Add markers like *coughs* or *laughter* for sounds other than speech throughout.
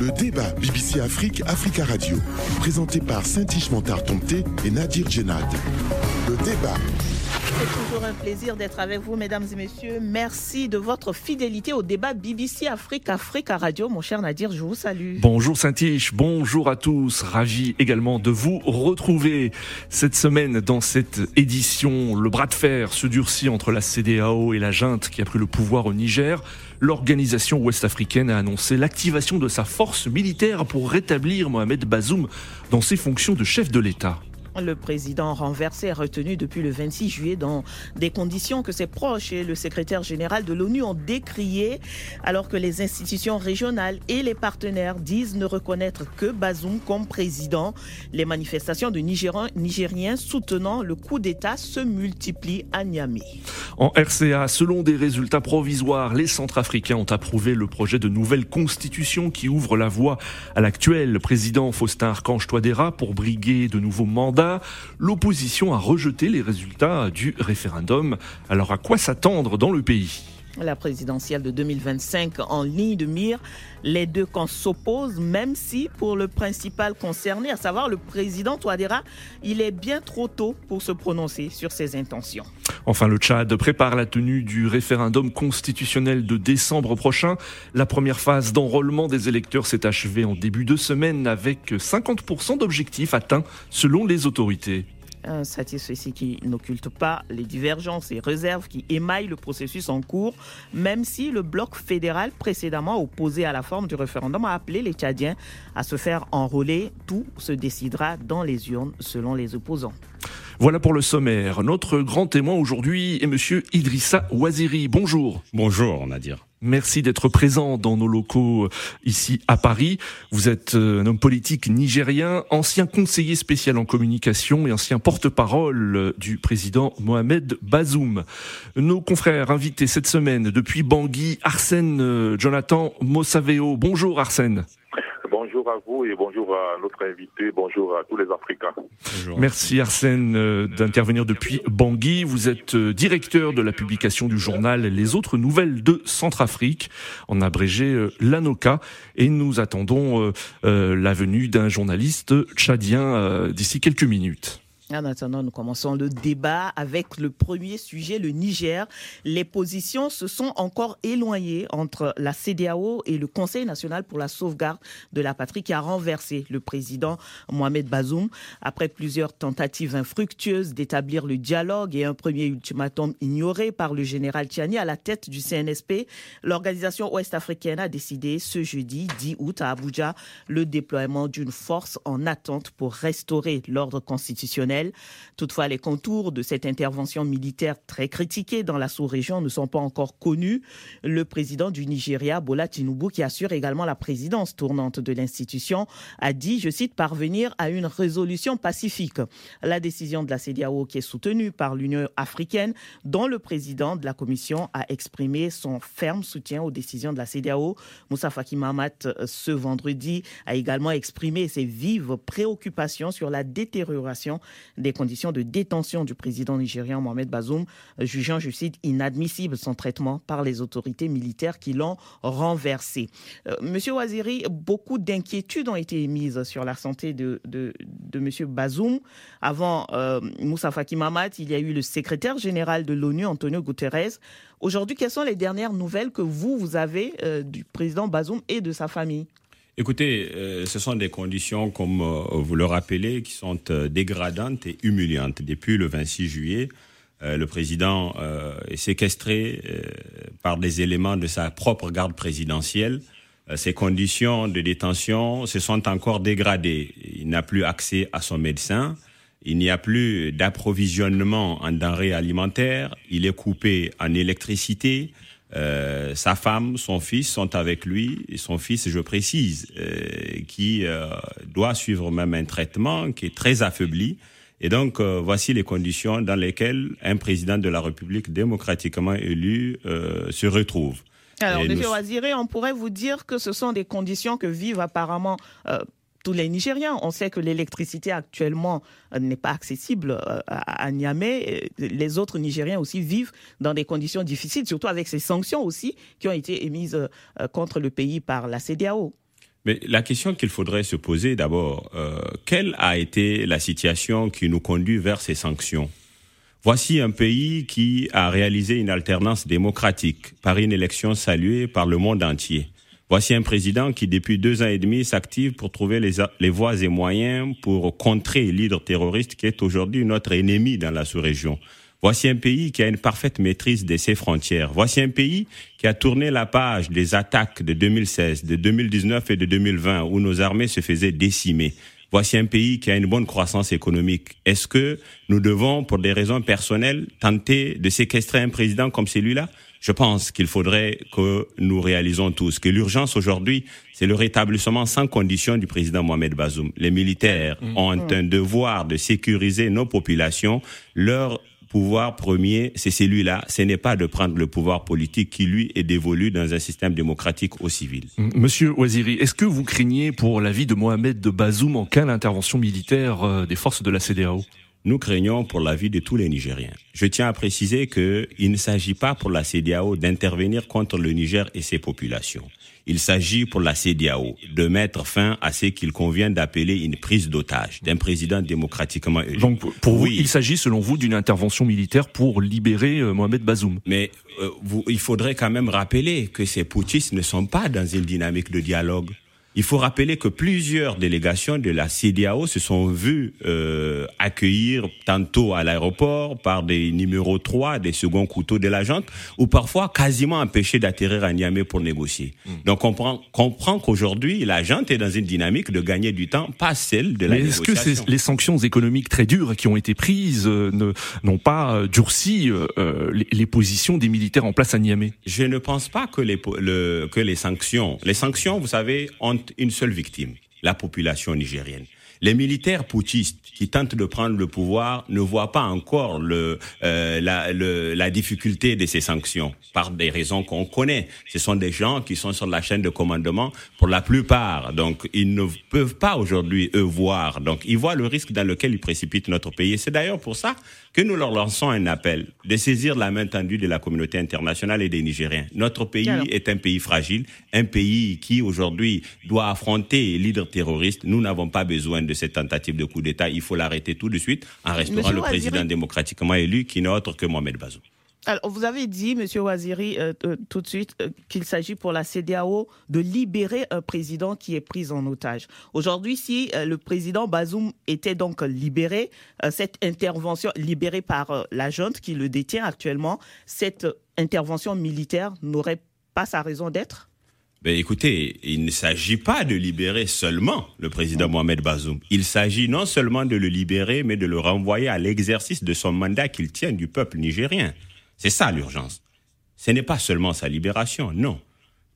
Le débat BBC Afrique, Africa Radio, présenté par Saint-Ish Montard Tomté et Nadir Djenad. Le débat. C'est toujours un plaisir d'être avec vous, mesdames et messieurs. Merci de votre fidélité au débat BBC Afrique, Africa Radio. Mon cher Nadir, je vous salue. Bonjour Saint-Ish, bonjour à tous. Ravi également de vous retrouver cette semaine dans cette édition. Le bras de fer se durcit entre la CDAO et la junte qui a pris le pouvoir au Niger l'organisation ouest-africaine a annoncé l'activation de sa force militaire pour rétablir Mohamed Bazoum dans ses fonctions de chef de l'État. Le président renversé est retenu depuis le 26 juillet dans des conditions que ses proches et le secrétaire général de l'ONU ont décriées, alors que les institutions régionales et les partenaires disent ne reconnaître que Bazoum comme président. Les manifestations de Nigériens soutenant le coup d'État se multiplient à Niamey. En RCA, selon des résultats provisoires, les Centrafricains ont approuvé le projet de nouvelle constitution qui ouvre la voie à l'actuel président Faustin Archange Touadéra pour briguer de nouveaux mandats l'opposition a rejeté les résultats du référendum. Alors à quoi s'attendre dans le pays? La présidentielle de 2025 en ligne de mire. Les deux camps s'opposent, même si pour le principal concerné, à savoir le président Touadéra, il est bien trop tôt pour se prononcer sur ses intentions. Enfin, le Tchad prépare la tenue du référendum constitutionnel de décembre prochain. La première phase d'enrôlement des électeurs s'est achevée en début de semaine avec 50% d'objectifs atteints selon les autorités un satisfait qui n'occulte pas les divergences et réserves qui émaillent le processus en cours, même si le bloc fédéral précédemment opposé à la forme du référendum a appelé les Tchadiens à se faire enrôler. Tout se décidera dans les urnes selon les opposants. Voilà pour le sommaire. Notre grand témoin aujourd'hui est monsieur Idrissa Ouaziri. Bonjour. Bonjour, on a dire. Merci d'être présent dans nos locaux euh, ici à Paris. Vous êtes euh, un homme politique nigérien, ancien conseiller spécial en communication et ancien porte-parole euh, du président Mohamed Bazoum. Nos confrères invités cette semaine depuis Bangui, Arsène Jonathan Mossaveo. Bonjour Arsène à vous et bonjour notre invité, bonjour à tous les Africains. Merci Arsène euh, d'intervenir depuis Bangui. Vous êtes euh, directeur de la publication du journal Les autres nouvelles de Centrafrique, en abrégé euh, l'ANOCA, et nous attendons la venue d'un journaliste tchadien d'ici quelques minutes. En attendant, nous commençons le débat avec le premier sujet, le Niger. Les positions se sont encore éloignées entre la CDAO et le Conseil national pour la sauvegarde de la patrie qui a renversé le président Mohamed Bazoum. Après plusieurs tentatives infructueuses d'établir le dialogue et un premier ultimatum ignoré par le général Tiani à la tête du CNSP, l'organisation ouest-africaine a décidé ce jeudi 10 août à Abuja le déploiement d'une force en attente pour restaurer l'ordre constitutionnel Toutefois, les contours de cette intervention militaire très critiquée dans la sous-région ne sont pas encore connus. Le président du Nigeria, Bola Tinubu, qui assure également la présidence tournante de l'institution, a dit, je cite, parvenir à une résolution pacifique. La décision de la CDAO, qui est soutenue par l'Union africaine, dont le président de la commission a exprimé son ferme soutien aux décisions de la CDAO, Moussa Faki Mahamat, ce vendredi, a également exprimé ses vives préoccupations sur la détérioration des conditions de détention du président nigérien Mohamed Bazoum, jugeant, je cite, inadmissible son traitement par les autorités militaires qui l'ont renversé. Euh, Monsieur Waziri, beaucoup d'inquiétudes ont été émises sur la santé de, Monsieur Bazoum. Avant euh, Moussa Faki Mahamat, il y a eu le secrétaire général de l'ONU, Antonio Guterres. Aujourd'hui, quelles sont les dernières nouvelles que vous, vous avez euh, du président Bazoum et de sa famille? Écoutez, euh, ce sont des conditions, comme euh, vous le rappelez, qui sont euh, dégradantes et humiliantes. Depuis le 26 juillet, le président est séquestré par des éléments de sa propre garde présidentielle. Ses conditions de détention se sont encore dégradées. Il n'a plus accès à son médecin. Il n'y a plus d'approvisionnement en denrées alimentaires. Il est coupé en électricité. Euh, sa femme, son fils sont avec lui, et son fils, je précise, euh, qui euh, doit suivre même un traitement qui est très affaibli. Et donc, voici les conditions dans lesquelles un président de la République démocratiquement élu se retrouve. Alors, M. Waziré, on pourrait vous dire que ce sont des conditions que vivent apparemment tous les Nigériens. On sait que l'électricité actuellement euh, n'est pas accessible euh, à Niamey. Les autres Nigériens aussi vivent dans des conditions difficiles, surtout avec ces sanctions aussi qui ont été émises euh, contre le pays par la CDAO. Mais la question qu'il faudrait se poser d'abord, euh, quelle a été la situation qui nous conduit vers ces sanctions? Voici un pays qui a réalisé une alternance démocratique par une élection saluée par le monde entier. Voici un président qui, depuis deux ans et demi, s'active pour trouver les, voies et moyens pour contrer l'hydre terroriste qui est aujourd'hui notre ennemi dans la sous-région. Voici un pays qui a une parfaite maîtrise de ses frontières. Voici un pays qui a tourné la page des attaques de 2016, de 2019 et de 2020 où nos armées se faisaient décimer. Voici un pays qui a une bonne croissance économique. Est-ce que nous devons, pour des raisons personnelles, tenter de séquestrer un président comme celui-là? Je pense qu'il faudrait que nous réalisons tous que l'urgence aujourd'hui, c'est le rétablissement sans condition du président Mohamed Bazoum. Les militaires mmh. ont un devoir de sécuriser nos populations, leur pouvoir premier, c'est celui-là. Ce n'est pas de prendre le pouvoir politique qui, lui, est dévolu dans un système démocratique au civil. Monsieur Ouaziri, est-ce que vous craignez pour la vie de Mohamed de Bazoum en cas d'intervention militaire euh, des forces de la CDAO nous craignons pour la vie de tous les Nigériens. Je tiens à préciser qu'il ne s'agit pas pour la CDAO d'intervenir contre le Niger et ses populations. Il s'agit pour la CDAO de mettre fin à ce qu'il convient d'appeler une prise d'otage d'un président démocratiquement élu. Donc pour vous, il s'agit selon vous d'une intervention militaire pour libérer euh, Mohamed Bazoum. Mais euh, vous, il faudrait quand même rappeler que ces putschistes ne sont pas dans une dynamique de dialogue. Il faut rappeler que plusieurs délégations de la CDAO se sont vues euh, accueillir tantôt à l'aéroport par des numéros 3, des seconds couteaux de la jante, ou parfois quasiment empêchés d'atterrir à Niamey pour négocier. Hmm. Donc on comprend, comprend qu'aujourd'hui, la jante est dans une dynamique de gagner du temps, pas celle de la Mais est-ce que les sanctions économiques très dures qui ont été prises euh, n'ont pas euh, durci euh, les, les, positions des militaires en place à Niamey? Je ne pense pas que les, le, que les sanctions... Les sanctions, vous savez, ont une seule victime, la population nigérienne. Les militaires putschistes qui tentent de prendre le pouvoir ne voient pas encore le, euh, la, le, la difficulté de ces sanctions par des raisons qu'on connaît. Ce sont des gens qui sont sur la chaîne de commandement pour la plupart. Donc, ils ne peuvent pas aujourd'hui, eux, voir. Donc, ils voient le risque dans lequel ils précipitent notre pays. C'est d'ailleurs pour ça que nous leur lançons un appel de saisir la main tendue de la communauté internationale et des Nigériens. Notre pays est un pays fragile, un pays qui aujourd'hui doit affronter l'hydre terroriste. Nous n'avons pas besoin de cette tentative de coup d'État. Il faut l'arrêter tout de suite en restaurant le président démocratiquement élu qui n'est autre que Mohamed Bazoum. Alors, vous avez dit, Monsieur Waziri, euh, euh, tout de suite, euh, qu'il s'agit pour la CDAO de libérer un président qui est pris en otage. Aujourd'hui, si le président Bazoum était donc libéré, cette intervention libérée par la junte qui le détient actuellement, cette intervention militaire n'aurait pas sa raison d'être? Ben écoutez, il ne s'agit pas de libérer seulement le président Mohamed Bazoum. Il s'agit non seulement de le libérer, mais de le renvoyer à l'exercice de son mandat qu'il tient du peuple nigérien. C'est ça l'urgence. Ce n'est pas seulement sa libération, non.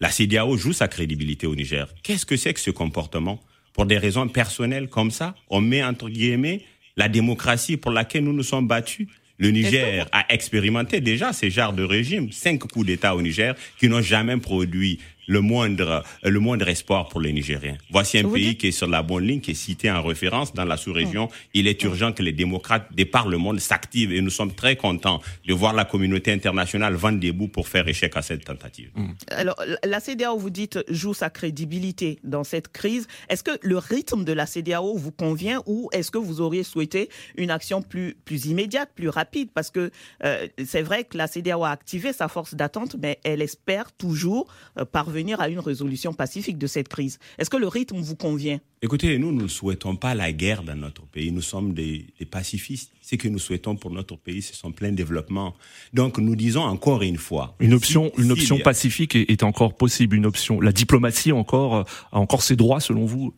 La CDAO joue sa crédibilité au Niger. Qu'est-ce que c'est que ce comportement? Pour des raisons personnelles comme ça, on met entre guillemets la démocratie pour laquelle nous nous sommes battus le Niger a expérimenté déjà ces genres de régimes, cinq coups d'État au Niger qui n'ont jamais produit le moindre, le moindre espoir pour les Nigériens. Voici un pays qui est sur la bonne ligne, qui est cité en référence dans la sous-région. Hmm. Il est urgent que les démocrates de par le monde s'activent et nous sommes très contents de voir la communauté internationale vendre des bouts pour faire échec à cette tentative. Hmm. Alors, la CDAO, vous dites, joue sa crédibilité dans cette crise. Est-ce que le rythme de la CDAO vous convient ou est-ce que vous auriez souhaité une action plus, plus immédiate, plus rapide? Parce que euh, c'est vrai que la CDAO a activé sa force d'attente, mais elle espère toujours euh, parvenir à une résolution pacifique de cette crise. Est-ce que le rythme vous convient? Écoutez, nous, nous ne souhaitons pas la guerre dans notre pays. Nous sommes des, pacifistes. Ce que nous souhaitons pour notre pays, c'est son plein développement. Donc, nous disons encore une fois. Une option, une option pacifique est, encore possible. Une option. La diplomatie encore a encore ses droits, selon vous?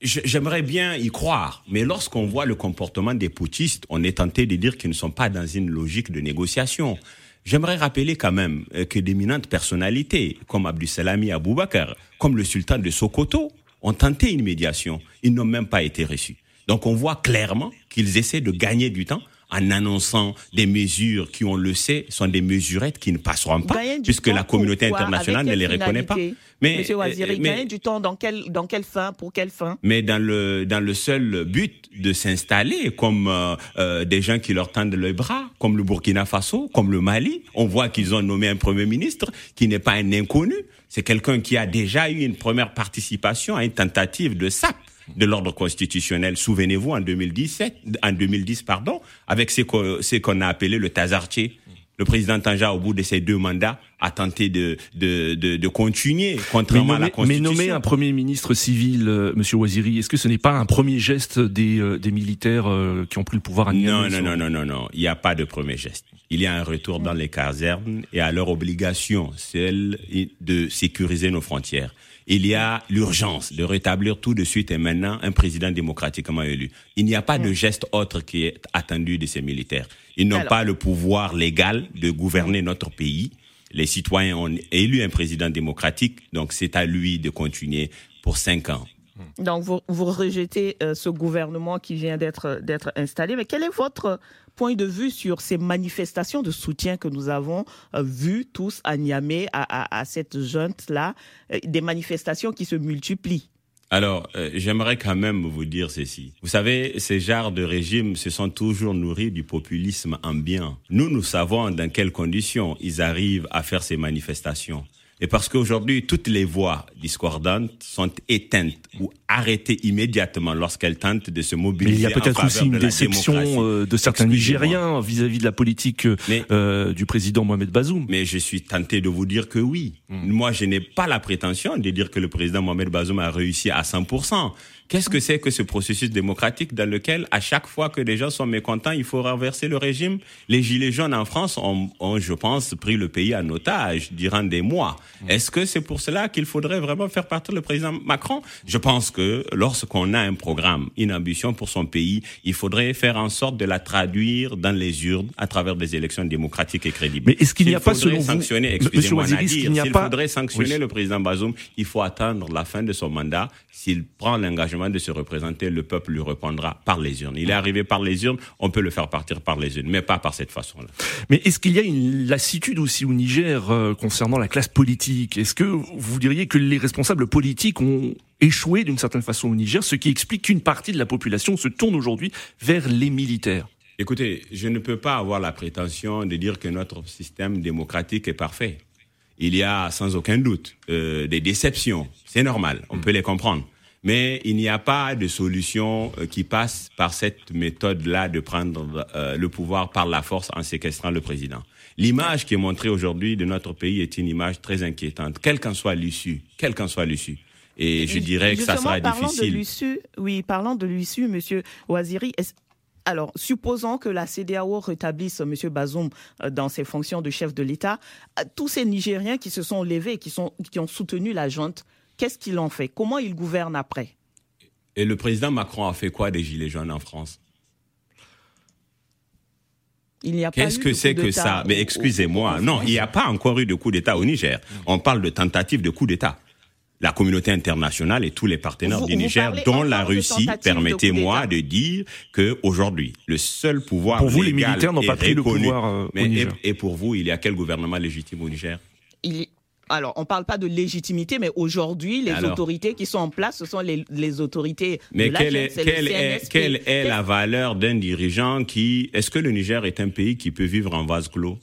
J'aimerais bien y croire, mais lorsqu'on voit le comportement des putschistes, on est tenté de dire qu'ils ne sont pas dans une logique de négociation. J'aimerais rappeler quand même euh, que d'éminentes personnalités comme Abdusalami Aboubakar, comme le sultan de Sokoto, ont tenté une médiation. Ils n'ont même pas été reçus. Donc on voit clairement qu'ils essaient de gagner du temps en annonçant des mesures qui, on le sait, sont des mesurettes qui ne passeront pas, puisque la communauté internationale ne les reconnaît pas. Mais, Monsieur Waziri, mais, du temps dans quelle, dans quelle fin, pour quelle fin? Mais dans le, dans le seul but de s'installer comme euh, euh, des gens qui leur tendent le bras, comme le Burkina Faso, comme le Mali. On voit qu'ils ont nommé un Premier ministre qui n'est pas un inconnu. C'est quelqu'un qui a déjà eu une première participation à une tentative de SAP de l'ordre constitutionnel. Souvenez-vous, en 2017, en 2010, pardon, avec ce qu'on a appelé le Tazartier. Le président Tanja, au bout de ses deux mandats, a tenté de, de, de, de continuer, contrairement à la Constitution. Mais nommer un Premier ministre civil, euh, Monsieur Waziri, est-ce que ce n'est pas un premier geste des, euh, des militaires euh, qui ont pris le pouvoir à Non, non, non, non, non, non. Il n'y a pas de premier geste. Il y a un retour dans les casernes et à leur obligation, celle de sécuriser nos frontières il y a l'urgence de rétablir tout de suite et maintenant un président démocratiquement élu. Il n'y a pas de geste autre qui est attendu de ces militaires. Ils n'ont pas le pouvoir légal de gouverner notre pays. Les citoyens ont élu un président démocratique, donc c'est à lui de continuer pour cinq ans. Donc vous, rejetez euh, ce gouvernement qui vient d'être installé, mais quel est votre point de vue sur ces manifestations de soutien que nous avons euh, vues tous à Niamey, à, cette junte-là, euh, des manifestations qui se multiplient? Alors, j'aimerais quand même vous dire ceci. Vous savez, ces genres de régimes se sont toujours nourris du populisme ambiant. Nous, nous savons dans quelles conditions ils arrivent à faire ces manifestations. Et parce qu'aujourd'hui, toutes les voix discordantes sont éteintes ou arrêtées immédiatement lorsqu'elles tentent de se mobiliser. Mais il y a peut-être aussi une déception euh, de certains Nigériens vis-à-vis de la politique euh, du président Mohamed Bazoum. Mais je suis tenté de vous dire que oui. Hmm. Moi, je n'ai pas la prétention de dire que le président Mohamed Bazoum a réussi à 100%. Qu'est-ce que c'est que ce processus démocratique dans lequel, à chaque fois que les gens sont mécontents, il faut renverser le régime? Les Gilets jaunes en France ont, ont je pense, pris le pays en otage durant des mois. Mm. Est-ce que c'est pour cela qu'il faudrait vraiment faire partir le président Macron? Je pense que lorsqu'on a un programme, une ambition pour son pays, il faudrait faire en sorte de la traduire dans les urnes à travers des élections démocratiques et crédibles. Mais est-ce qu'il n'y a pas selon sanctionner, excusez-moi s'il faudrait sanctionner le président Bazoum, il faut attendre la fin de son mandat. S'il prend l'engagement de se représenter, le peuple lui répondra par les urnes. Il est arrivé par les urnes, on peut le faire partir par les urnes, mais pas par cette façon-là. Mais est-ce qu'il y a une lassitude aussi au Niger euh, concernant la classe politique? Est-ce que vous diriez que les responsables politiques ont échoué d'une certaine façon au Niger, ce qui explique qu'une partie de la population se tourne aujourd'hui vers les militaires? Écoutez, je ne peux pas avoir la prétention de dire que notre système démocratique est parfait. Il y a sans aucun doute euh, des déceptions, c'est normal, on peut les comprendre. Mais il n'y a pas de solution euh, qui passe par cette méthode-là de prendre euh, le pouvoir par la force en séquestrant le président. L'image qui est montrée aujourd'hui de notre pays est une image très inquiétante, quelle qu'en soit l'issue, quelle qu'en soit l'issue. Et je dirais que ça sera difficile. De oui, parlant de l'issue, Monsieur Oaziri, alors, supposons que la CDAO rétablisse M. Bazoum euh, dans ses fonctions de chef de l'État, tous ces Nigériens qui se sont levés, qui, sont, qui ont soutenu la junte, Qu'est-ce qu'il en fait? Comment il gouverne après? Et le président Macron a fait quoi des Gilets jaunes en France? Qu'est-ce que c'est que ça? Mais excusez-moi, non, il n'y a pas encore eu de coup d'État au Niger. On parle de tentative de coup d'État. La communauté internationale et tous les partenaires du Niger, dont la Russie, permettez-moi de, dire que aujourd'hui, le seul pouvoir pour vous, les militaires n'ont pas pris le pouvoir euh, au Niger. Et, pour vous, il y a quel gouvernement légitime au Niger? Alors, on ne parle pas de légitimité, mais aujourd'hui, les autorités qui sont en place, ce sont les, autorités. Mais quelle, est, quelle, est, quelle est la valeur d'un dirigeant qui... Est-ce que le Niger est un pays qui peut vivre en vase clos?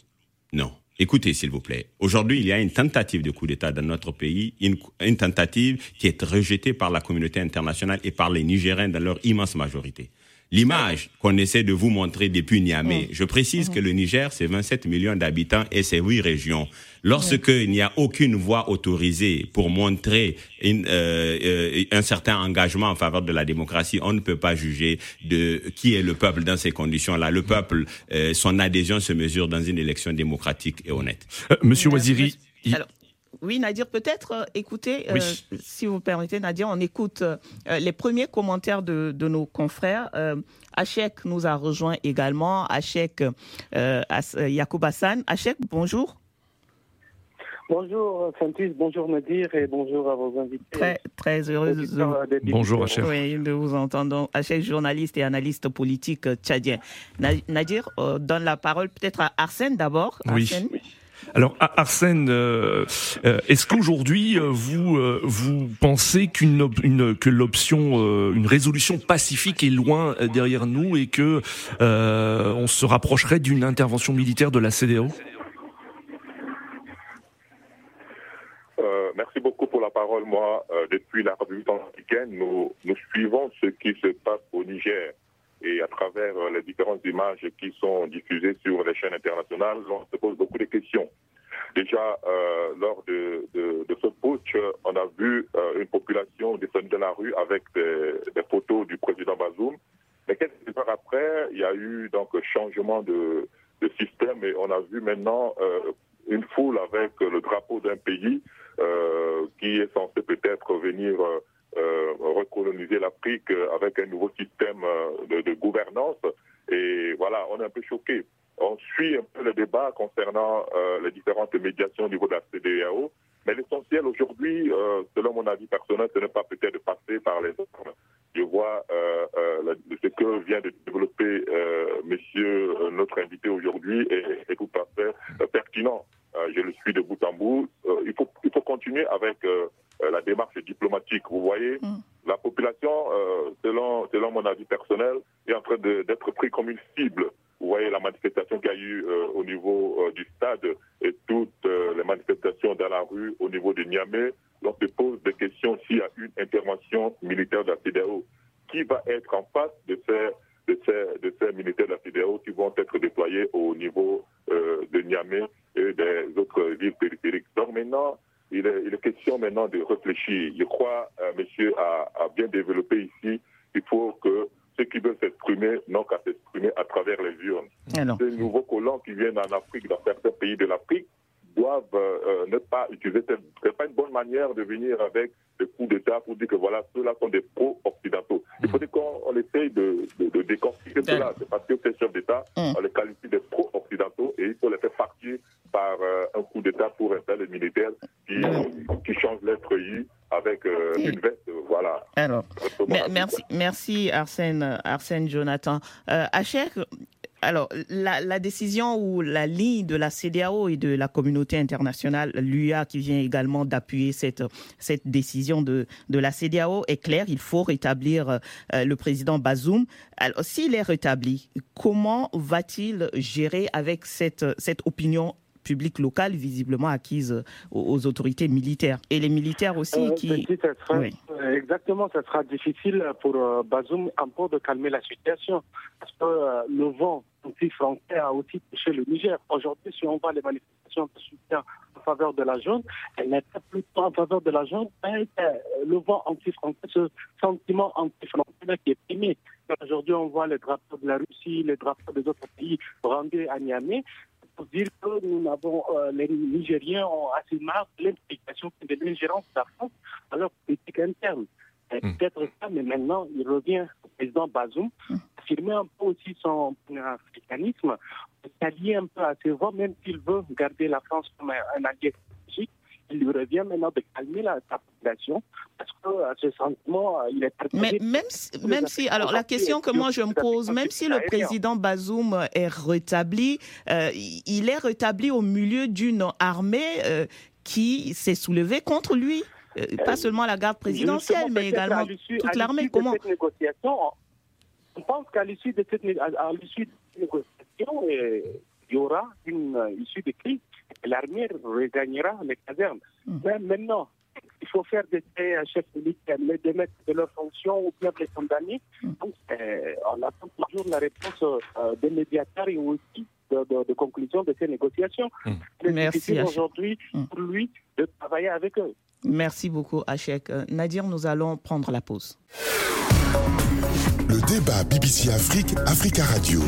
Non. Écoutez, s'il vous plaît. Aujourd'hui, il y a une tentative de coup d'État dans notre pays, une, une, tentative qui est rejetée par la communauté internationale et par les Nigériens dans leur immense majorité. L'image qu'on essaie de vous montrer depuis Niamey, mm. je précise que mm-hmm. le Niger, c'est 27 millions d'habitants et c'est huit régions. Lorsque il n'y a aucune voie autorisée pour montrer une, euh, euh, un certain engagement en faveur de la démocratie, on ne peut pas juger de qui est le peuple dans ces conditions-là. Le peuple, euh, son adhésion se mesure dans une élection démocratique et honnête. Monsieur Waziri. Oui, Nadir, peut-être écoutez, si vous permettez, Nadir, on écoute les premiers commentaires de, de nos confrères. Hachek nous a rejoint également. Hachek Yacoub Hassan. Hachek, bonjour. Bonjour Santis, bonjour Nadir et bonjour à vos invités. Très, très heureuse de, bonjour, Hachef. Oui, de vous entendre. Hachef, journaliste et analyste politique tchadien. Nadir, euh, donne la parole peut-être à Arsène d'abord. Oui. Alors Arsène, euh, euh, est-ce qu'aujourd'hui vous vous pensez qu'une que l'option une résolution pacifique est loin derrière nous et que on se rapprocherait d'une intervention militaire de la CDAO merci beaucoup pour la parole. Moi, depuis la République africaine, nous suivons ce qui se passe au Niger et à travers les différentes images qui sont diffusées sur les chaînes internationales, on se pose beaucoup de questions. Déjà, euh, lors de, ce putsch, on a vu euh, une population descendre de la rue avec des, photos du président Bazoum. Mais quelques heures après, il y a eu donc changement de, système et on a vu maintenant euh, une foule avec le drapeau d'un pays euh, qui est censé peut-être venir euh, recoloniser l'Afrique avec un nouveau système de, de gouvernance. Et voilà, on est un peu choqué. On suit un peu le débat concernant euh, les différentes médiations au niveau de la CDAO, mais l'essentiel aujourd'hui, euh, selon mon avis personnel, ce n'est pas peut-être de passer par les autres. Je vois euh, euh, ce que vient de développer euh, monsieur euh, notre invité aujourd'hui est, est, tout à fait pertinent. je le suis de bout en bout. il, faut, il faut continuer avec la démarche diplomatique. Vous voyez, mm. la population, selon, selon mon avis personnel, est en train d'être pris comme une cible vous voyez la manifestation qu'il y a eu euh, au niveau euh, du stade et toutes euh, les manifestations dans la rue au niveau de Niamey. On se pose des questions s'il y a une intervention militaire de la CDAO. Qui va être en face de ces, de ces, de ces militaires de la CDAO qui vont être déployés au niveau de Niamey et des autres villes périphériques? Donc maintenant, il est, il est, question maintenant de réfléchir. Je crois, monsieur a, a bien développé ici, il faut que ceux qui veulent s'exprimer n'ont qu'à s'exprimer à travers les urnes. Alors. Ces nouveaux colons qui viennent en Afrique, dans certains pays de l'Afrique, doivent euh, ne pas utiliser. Ce n'est pas une bonne manière de venir avec des coups d'État pour dire que voilà, ceux-là sont des pro-occidentaux. Il faut qu'on essaye de, de, de décortiquer cela. C'est parce que ces chefs d'État, mm. on les qualifie de pro-occidentaux et il faut les faire partir par euh, un coup d'État pour installer les militaires qui, qui changent l'être I avec euh, une veste, voilà. Alors, merci, merci Arsène, Arsène Jonathan. Euh, alors, la, décision ou la ligne de la CDAO et de la communauté internationale, l'UA, qui vient également d'appuyer cette, décision de, de la CDAO, est claire. Il faut rétablir euh, le président Bazoum. Alors, s'il est rétabli, comment va-t-il gérer avec cette, cette opinion publique locale visiblement acquise aux, autorités militaires. Et les militaires aussi euh, qui... Exactement, ça sera difficile pour euh, Bazoum peu de calmer la situation. Parce que euh, le vent anti-français a aussi touché le Niger. Aujourd'hui, si on voit les manifestations de soutien en faveur de la zone, elles n'étaient plutôt en faveur de la zone, mais le vent anti-français, ce sentiment anti-français qui est primé. Aujourd'hui, on voit les drapeaux de la Russie, les drapeaux des autres pays rendus à Niamey pour dire que nous avons, euh, les Nigériens ont assez marre de l'implication de l'ingérence de la France à leur politique interne. Mm. Peut-être ça, mais maintenant, il revient au président Bazoum, mm. affirmer un peu aussi son africanisme, s'allier un peu à ses voix, même s'il veut garder la France comme un, allié il lui revient maintenant de calmer la, population parce que euh, ce sentiment, euh, il est Mais même si, même si alors la question que moi je me pose, même si le président Bazoum est rétabli, euh, il est rétabli au milieu d'une armée qui s'est soulevée contre lui. pas seulement la garde présidentielle, mais également toute l'armée. Comment On pense qu'à l'issue de cette négociation, il y aura une issue de crise l'armée regagnera les casernes. Hmm. Mais maintenant, il faut faire des chefs militaires, les démettre de leurs fonctions ou bien les condamner. Hmm. Donc, euh, on attend toujours la réponse euh, des médiateurs et aussi de, conclusion de ces négociations. Mmh. Merci aujourd'hui hmm. pour lui de travailler avec eux. Merci beaucoup, Hachek. Euh, Nadir, nous allons prendre la pause. Le débat BBC Afrique, Africa Radio.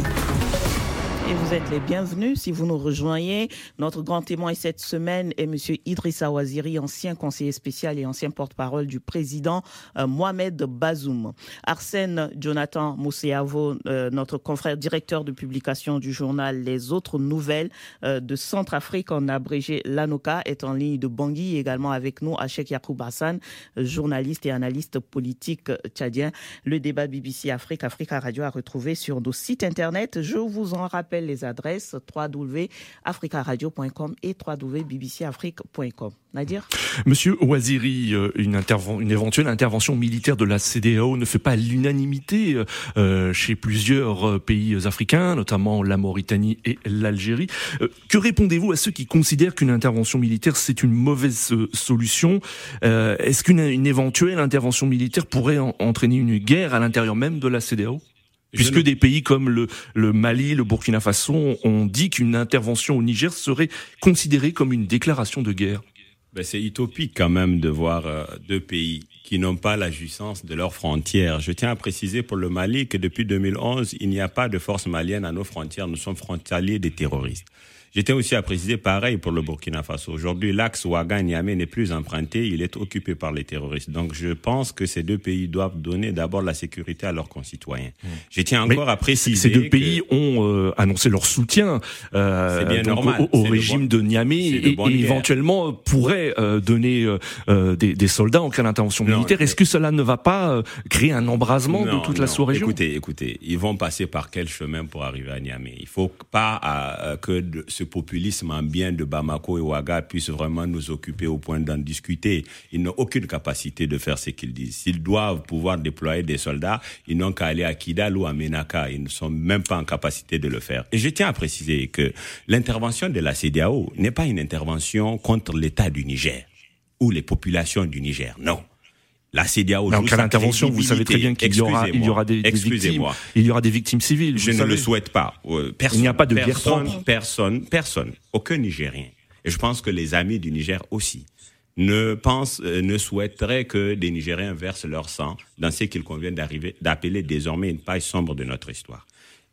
Et vous êtes les bienvenus si vous nous rejoignez. Notre grand témoin cette semaine est M. Idrissa Ouaziri, ancien conseiller spécial et ancien porte-parole du président euh, Mohamed Bazoum. Arsène Jonathan Mousseavo, euh, notre confrère directeur de publication du journal Les Autres Nouvelles euh, de Centrafrique, en abrégé l'ANOCA, est en ligne de Bangui. Également avec nous, Achek Yacoub Hassan, journaliste et analyste politique tchadien. Le débat BBC Afrique, Africa Radio a retrouvé sur nos sites internet. Je vous en rappelle les adresses www.africaradio.com et www.bbcafrique.com. Nadir Monsieur Ouaziri, euh, une, éventuelle intervention militaire de la CDAO ne fait pas l'unanimité euh, euh, chez plusieurs pays africains, notamment la Mauritanie et l'Algérie. que répondez-vous à ceux qui considèrent qu'une intervention militaire c'est une mauvaise solution? Est-ce qu'une éventuelle intervention militaire pourrait entraîner une guerre à l'intérieur même de la CDAO Puisque des pays comme le, le, Mali, le Burkina Faso ont dit qu'une intervention au Niger serait considérée comme une déclaration de guerre. Ben c'est utopique quand même de voir euh, deux pays qui n'ont pas la jouissance de leurs frontières. Je tiens à préciser pour le Mali que depuis 2011, il n'y a pas de force malienne à nos frontières. Nous sommes frontaliers des terroristes. J'étais aussi à préciser pareil pour le Burkina Faso. Aujourd'hui, l'axe Ouaga-Niamey n'est plus emprunté, il est occupé par les terroristes. Donc je pense que ces deux pays doivent donner d'abord la sécurité à leurs concitoyens. Mmh. Je tiens encore à préciser ces deux pays ont euh, annoncé leur soutien euh, bien normal. au, régime de Niamey et, éventuellement pourraient euh, donner euh, des, des, soldats en cas d'intervention militaire. Est-ce que cela ne va pas créer un embrasement de toute la sous-région? Écoutez, écoutez, ils vont passer par quel chemin pour arriver à Niamey? Il faut pas que de, ce populisme bien de Bamako et Ouaga puisse vraiment nous occuper au point d'en discuter. Ils n'ont aucune capacité de faire ce qu'ils disent. S'ils doivent pouvoir déployer des soldats, ils n'ont qu'à aller à Kidal ou à Menaka. Ils ne sont même pas en capacité de le faire. Et je tiens à préciser que l'intervention de la CDAO n'est pas une intervention contre l'État du Niger ou les populations du Niger. Non la CDAO joue sa intervention, vous savez très bien qu'il y aura, il y aura des, victimes. Il y aura des victimes civiles. Je ne le souhaite pas. Euh, il n'y a pas de personne, guerre Personne, personne, aucun Nigérien. Et je pense que les amis du Niger aussi ne pensent, euh, ne souhaiteraient que des Nigériens versent leur sang dans ce qu'il convient d'arriver, d'appeler désormais une page sombre de notre histoire.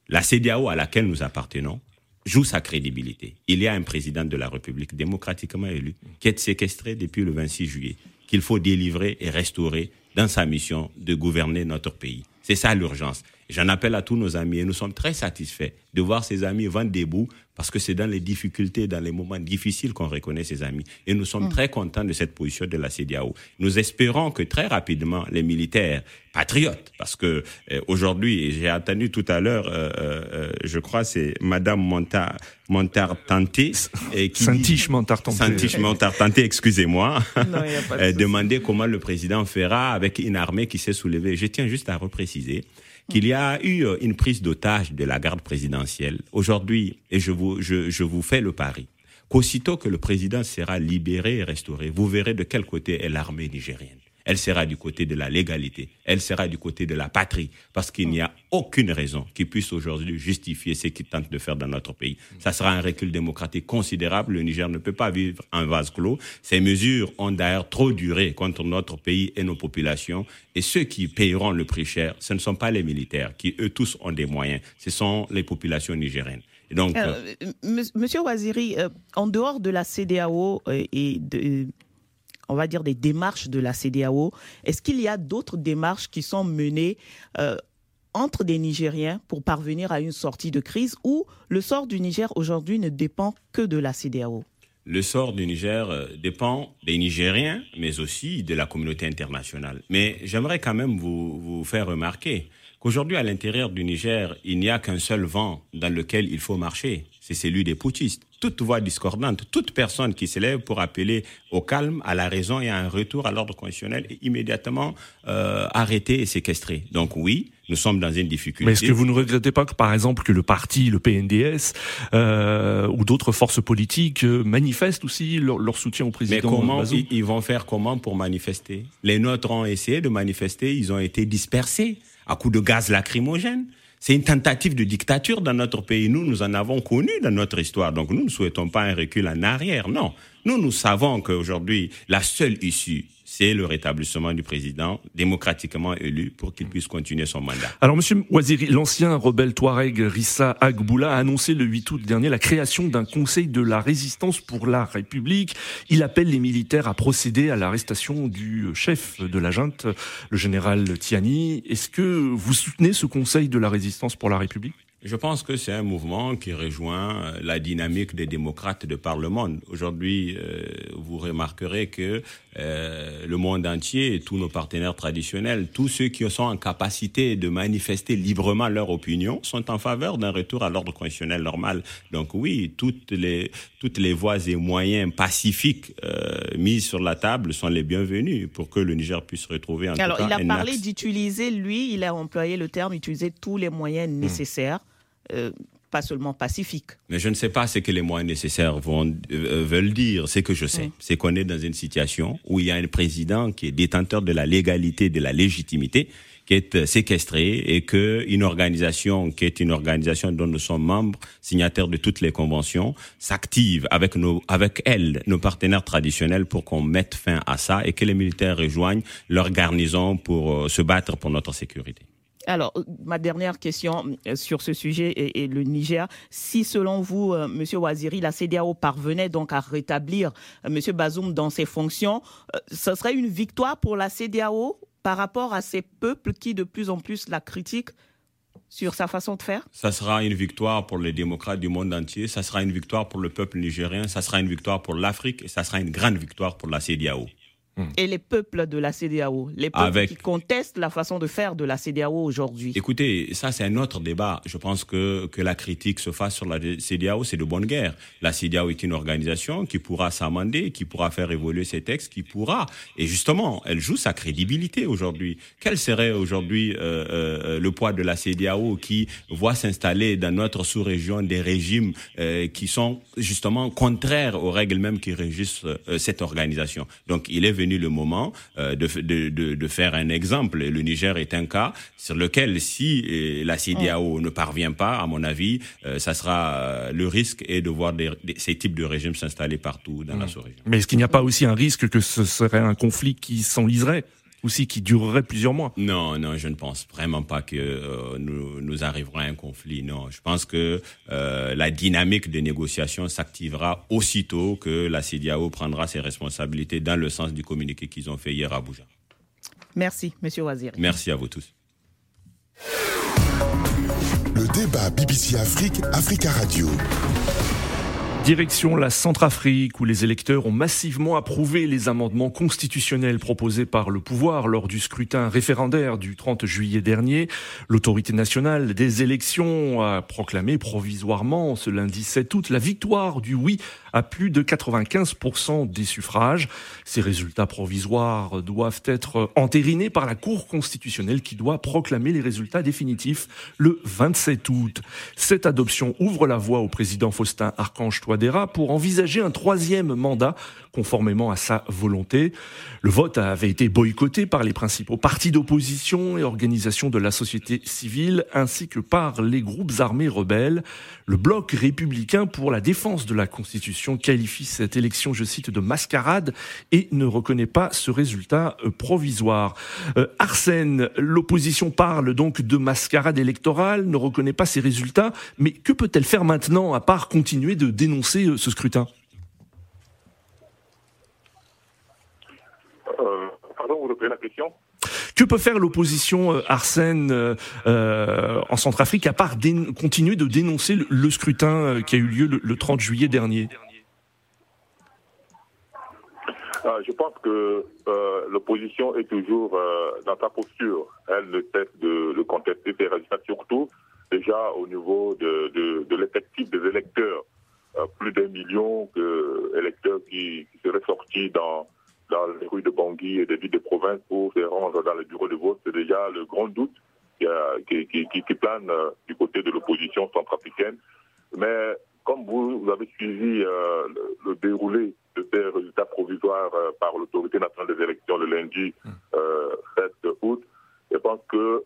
La CDAO à laquelle nous appartenons joue sa crédibilité. Il y a un président de la République démocratiquement élu qui est séquestré depuis le 26 juillet qu'il faut délivrer et restaurer dans sa mission de gouverner notre pays. C'est ça l'urgence. J'en appelle à tous nos amis et nous sommes très satisfaits de voir ces amis vendre des bouts parce que c'est dans les difficultés, dans les moments difficiles qu'on reconnaît ces amis. Et nous sommes mm. très contents de cette position de la CDAO. Nous espérons que très rapidement, les militaires patriotes, parce que euh, aujourd'hui, j'ai entendu tout à l'heure, euh, euh, je crois c'est Madame Monta, Montartanté, et qui Santiche Montartanté, Santiche Montartanté, excusez-moi, *laughs* demander comment le président fera avec une armée qui s'est soulevée. Je tiens juste à repréciser qu'il y a eu euh, une prise d'otage de la garde présidentielle. Aujourd'hui, et je vous, je, je vous fais le pari, qu'aussitôt que le président sera libéré et restauré, vous verrez de quel côté est l'armée nigérienne elle sera du côté de la légalité, elle sera du côté de la patrie, parce qu'il n'y a aucune raison qui puisse aujourd'hui justifier ce qu'il tente de faire dans notre pays. Ça sera un recul démocratique considérable. Le Niger ne peut pas vivre en vase clos. Ces mesures ont d'ailleurs trop duré contre notre pays et nos populations. Et ceux qui paieront le prix cher, ce ne sont pas les militaires, qui eux tous ont des moyens, ce sont les populations nigériennes. donc, euh, Monsieur Waziri, euh, en dehors de la CDAO euh, et de, on va dire, des démarches de la CDAO. Est-ce qu'il y a d'autres démarches qui sont menées euh, entre des Nigériens pour parvenir à une sortie de crise ou le sort du Niger aujourd'hui ne dépend que de la CDAO le sort du Niger euh, dépend des Nigériens, mais aussi de la communauté internationale. Mais j'aimerais quand même vous, vous faire remarquer qu'aujourd'hui, à l'intérieur du Niger, il n'y a qu'un seul vent dans lequel il faut marcher, c'est celui des putschistes toute voix discordante, toute personne qui s'élève pour appeler au calme, à la raison et à un retour à l'ordre constitutionnel est immédiatement euh, arrêté et séquestré. Donc oui, nous sommes dans une difficulté. Mais est-ce que vous ne regrettez pas que, par exemple, que le parti, le PNDS euh, ou d'autres forces politiques euh, manifestent aussi leur, soutien au président Mais comment ils, vont faire comment pour manifester? Les nôtres ont essayé de manifester, ils ont été dispersés à coups de gaz lacrymogène. C'est une tentative de dictature dans notre pays. Nous, nous en avons connu dans notre histoire. Donc, nous ne souhaitons pas un recul en arrière. Non. Nous, nous savons qu'aujourd'hui, la seule issue c'est le rétablissement du président démocratiquement élu pour qu'il puisse continuer son mandat. Alors, Monsieur Ouaziri, l'ancien rebelle Touareg Rissa Agboula a annoncé le 8 août dernier la création d'un conseil de la résistance pour la République. Il appelle les militaires à procéder à l'arrestation du chef de la junte, le général Tiani. Est-ce que vous soutenez ce conseil de la résistance pour la République? Je pense que c'est un mouvement qui rejoint euh, la dynamique des démocrates de par le monde. Aujourd'hui, euh, vous remarquerez que euh, le monde entier, tous nos partenaires traditionnels, tous ceux qui sont en capacité de manifester librement leur opinion, sont en faveur d'un retour à l'ordre constitutionnel normal. Donc oui, toutes les toutes les voies et moyens pacifiques mis sur la table sont les bienvenus pour que le Niger puisse retrouver en Alors, il a parlé d'utiliser, lui, il a employé le terme utiliser tous les moyens hmm. nécessaires. Euh, pas seulement pacifique. Mais je ne sais pas ce que les moyens nécessaires vont, euh, veulent dire. Ce que je sais, c'est qu'on est dans une situation où il y a un président qui est détenteur de la légalité, de la légitimité, qui est euh, séquestré et que une organisation qui est une organisation dont nous sommes membres, signataires de toutes les conventions, s'active avec nos, avec elle, nos partenaires traditionnels pour qu'on mette fin à ça et que les militaires rejoignent leur garnison pour se battre pour notre sécurité. Alors, euh, ma dernière question euh, sur ce sujet est, le Niger. Si, selon vous, euh, Monsieur Waziri, la CDAO parvenait donc à rétablir Monsieur Bazoum dans ses fonctions, ce serait une victoire pour la CDAO par rapport à ces peuples qui de plus en plus la critiquent sur sa façon de faire? Ça sera une victoire pour les démocrates du monde entier, ça sera une victoire pour le peuple nigérien, ça sera une victoire pour l'Afrique et ça sera une grande victoire pour la CDAO. Hmm. et les peuples de la CDAO, les peuples qui contestent la façon de faire de la CDAO aujourd'hui. Écoutez, ça c'est un autre débat. Je pense que, que la critique se fasse sur la CDAO, c'est de bonne guerre. La CDAO est une organisation qui pourra s'amender, qui pourra faire évoluer ses textes, qui pourra, et justement, elle joue sa crédibilité aujourd'hui. Quel serait aujourd'hui euh, euh, le poids de la CDAO qui voit s'installer dans notre sous-région des régimes euh, qui sont justement contraires aux règles mêmes qui régissent cette organisation? Donc il est venu le moment euh, de, de, de, faire un exemple. Le Niger est un cas sur lequel, si euh, la CDAO ne parvient pas, à mon avis, euh, ça sera le risque est de voir des, ces types de régimes s'installer partout dans la sous-région. Mais est-ce qu'il n'y a pas aussi un risque que ce serait un conflit qui s'enliserait? Aussi qui durerait plusieurs mois. Non, non, je ne pense vraiment pas que euh, nous, nous arriverons à un conflit. Non, je pense que euh, la dynamique de négociation s'activera aussitôt que la CDAO prendra ses responsabilités dans le sens du communiqué qu'ils ont fait hier à Abuja. Merci, Monsieur Wazir. Merci à vous tous. Le débat BBC Afrique, Africa Radio. Direction la Centrafrique, où les électeurs ont massivement approuvé les amendements constitutionnels proposés par le pouvoir lors du scrutin référendaire du 30 juillet dernier. L'autorité nationale des élections a proclamé provisoirement ce lundi 7 août la victoire du oui à plus de 95% des suffrages. Ces résultats provisoires doivent être entérinés par la Cour constitutionnelle qui doit proclamer les résultats définitifs le 27 août. Cette adoption ouvre la voie au président Faustin Archange pour envisager un troisième mandat conformément à sa volonté. Le vote avait été boycotté par les principaux partis d'opposition et organisations de la société civile ainsi que par les groupes armés rebelles. Le bloc républicain pour la défense de la Constitution qualifie cette élection, je cite, de mascarade et ne reconnaît pas ce résultat euh, provisoire. Euh, Arsène, l'opposition parle donc de mascarade électorale, ne reconnaît pas ces résultats, mais que peut-elle faire maintenant à part continuer de dénoncer euh, ce scrutin euh, Pardon, vous reprenez la question que peut faire l'opposition euh, Arsène en Centrafrique à part continuer de dénoncer le, scrutin qui a eu lieu le, 30 juillet dernier? Je pense que l'opposition est toujours dans sa posture. Elle ne cesse de, contester ses résultats, surtout déjà au niveau de, de l'effectif des électeurs. Euh, plus d'un million d'électeurs qui, qui, seraient sortis dans, dans les rues de Bangui et des villes de province pour se rendre dans le bureau de vote. C'est déjà le grand doute qui, qui, qui plane euh, du côté de l'opposition centrafricaine. Mais comme vous, vous avez suivi euh, le, déroulé de ces résultats provisoires par l'autorité nationale des élections le lundi 7 août, je pense que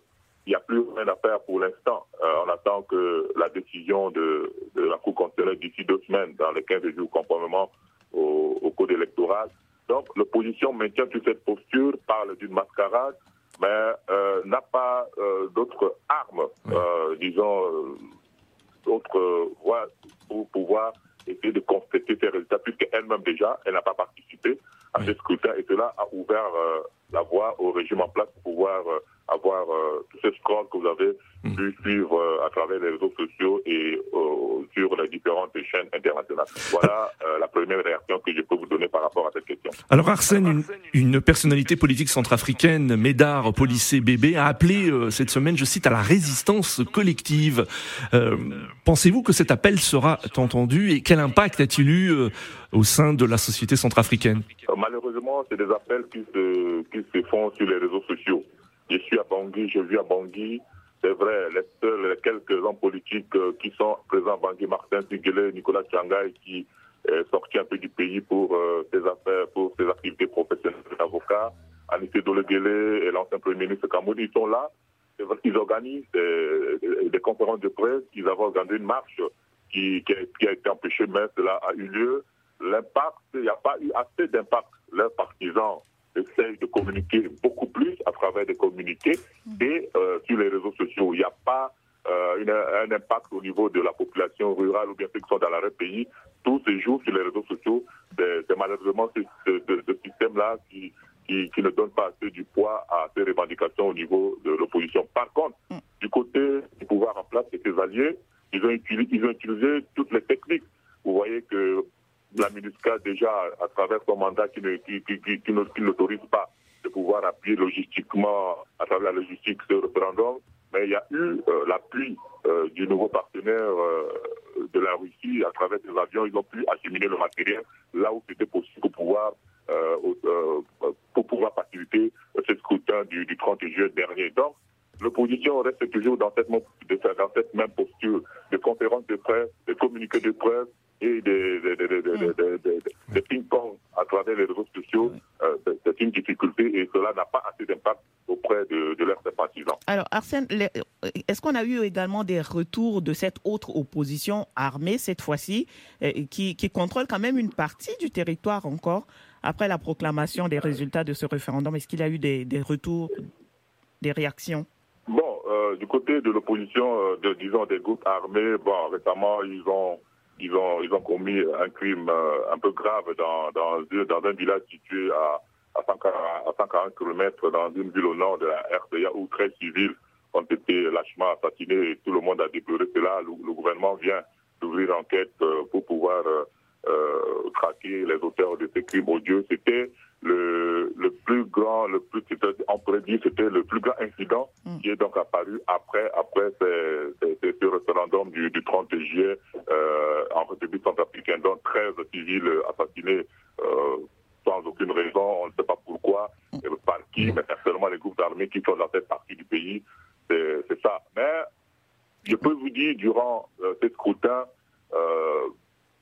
il n'y a plus rien à faire pour l'instant. Euh, on attend que la décision de, la Cour constitutionnelle d'ici deux semaines, dans les 15 jours, conformément au, code électoral. Donc, l'opposition maintient toute cette mesure, parle d'une mascarade, mais n'a pas d'autres armes, disons, d'autres voies pour pouvoir essayer de constater ces résultats, puisqu'elle-même déjà, elle n'a pas participé à ce scrutin et cela a ouvert la voie au régime en place pour pouvoir avoir tous ces scores que vous avez mm. pu suivre à travers les réseaux sociaux et sur les différentes chaînes internationales. Voilà euh, la première réaction que je peux vous donner par rapport à cette question. Alors Arsène, une, personnalité politique centrafricaine, Médard Polissé Bébé, a appelé euh, cette semaine, je cite, à la résistance collective. Euh, pensez-vous que cet appel sera entendu et quel impact a-t-il eu au sein de la société centrafricaine? Malheureusement, c'est des appels qui se, qui se font sur les réseaux sociaux. Je suis à Bangui, je vis à Bangui, c'est vrai, les seuls, quelques hommes politiques euh, qui sont présents, Bangui Martin Tigele, Nicolas Changaï, qui est sorti un peu du pays pour euh, ses affaires, pour ses activités professionnelles d'avocat, Anissé Doleguele et l'ancien Premier ministre Kamouni, ils sont là. Ils organisent des, conférences de presse, ils avaient organisé une marche qui, a, été empêchée, mais cela a eu lieu. L'impact, il n'y a pas eu assez d'impact. Leurs partisans essayent de communiquer beaucoup plus à travers des communiqués mm. et euh, sur les réseaux sociaux. Il n'y a pas euh, un impact au niveau de la population rurale ou bien ceux qui sont dans l'arrêt pays. Tout se joue sur les réseaux sociaux. C'est malheureusement ce, système-là qui, qui, ne donne pas assez du poids à ces revendications au niveau de l'opposition. Par contre, mm. du côté du pouvoir en place et ses alliés, ils ont, utilisé, ils ont utilisé toutes les techniques. Vous voyez que Déjà, à travers son mandat qui, qui, n'autorise pas de pouvoir appuyer logistiquement, à travers la logistique, ce référendum, mais il y a eu euh, l'appui euh, du nouveau partenaire euh, de la Russie à travers des avions. Ils ont pu acheminer le matériel là où c'était possible pour pouvoir, pour pouvoir faciliter ce scrutin du, du 30 juillet dernier. Donc, l'opposition reste toujours dans cette, dans cette même posture de conférences de presse, de communiqués de presse, et des, les réseaux sociaux, euh, c'est une difficulté et cela n'a pas assez d'impact auprès de, de leurs sympathisants. Alors, Arsène, est-ce qu'on a eu également des retours de cette autre opposition armée, cette fois-ci, euh, qui, qui contrôle quand même une partie du territoire encore, après la proclamation des résultats de ce référendum? Est-ce qu'il y a eu des, des retours, des réactions? Bon, euh, du côté de l'opposition, de, disons des groupes armés, bon, récemment, ils ont ils ont, ils ont commis un crime euh, un peu grave dans, dans, un village situé à, à, 140, km dans une ville au nord de la RDA où 13 civils ont été lâchement assassinés et tout le monde a déploré cela. Le, le gouvernement vient d'ouvrir enquête euh, pour pouvoir euh, traquer les auteurs de ces crimes odieux. C'était le, le plus grand, le plus, on pourrait dire, c'était le plus grand incident mm. qui est donc apparu après, après ce référendum du, du 30 juillet euh, en République centrafricaine. Donc 13 civils assassinés euh, sans aucune raison, on ne sait pas pourquoi, mm. et par qui, mm. mais certainement les groupes d'armées qui sont dans cette partie du pays, c'est ça. Mais je peux vous dire, durant euh, ces scrutins, euh,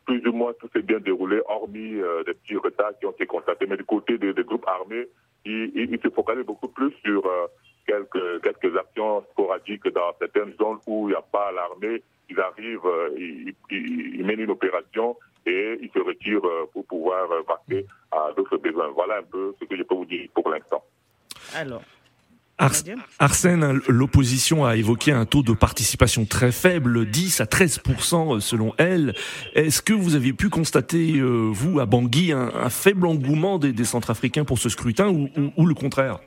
plus ou moins tout s'est bien déroulé, hormis euh, des petits retards qui ont été constatés. Mais du côté des, groupes armés, ils, se focalisent beaucoup plus sur euh, quelques, quelques actions sporadiques dans certaines zones où il n'y a pas l'armée. Ils arrivent, euh, ils, mènent une opération et ils se retirent pour pouvoir passer à d'autres besoins. Voilà un peu ce que je peux vous dire pour l'instant. Alors, Arsène, l'opposition a évoqué un taux de participation très faible, 10 à 13% selon elle. Est-ce que vous avez pu constater, euh, vous, à Bangui, un, faible engouement des, Centrafricains pour ce scrutin ou, le contraire?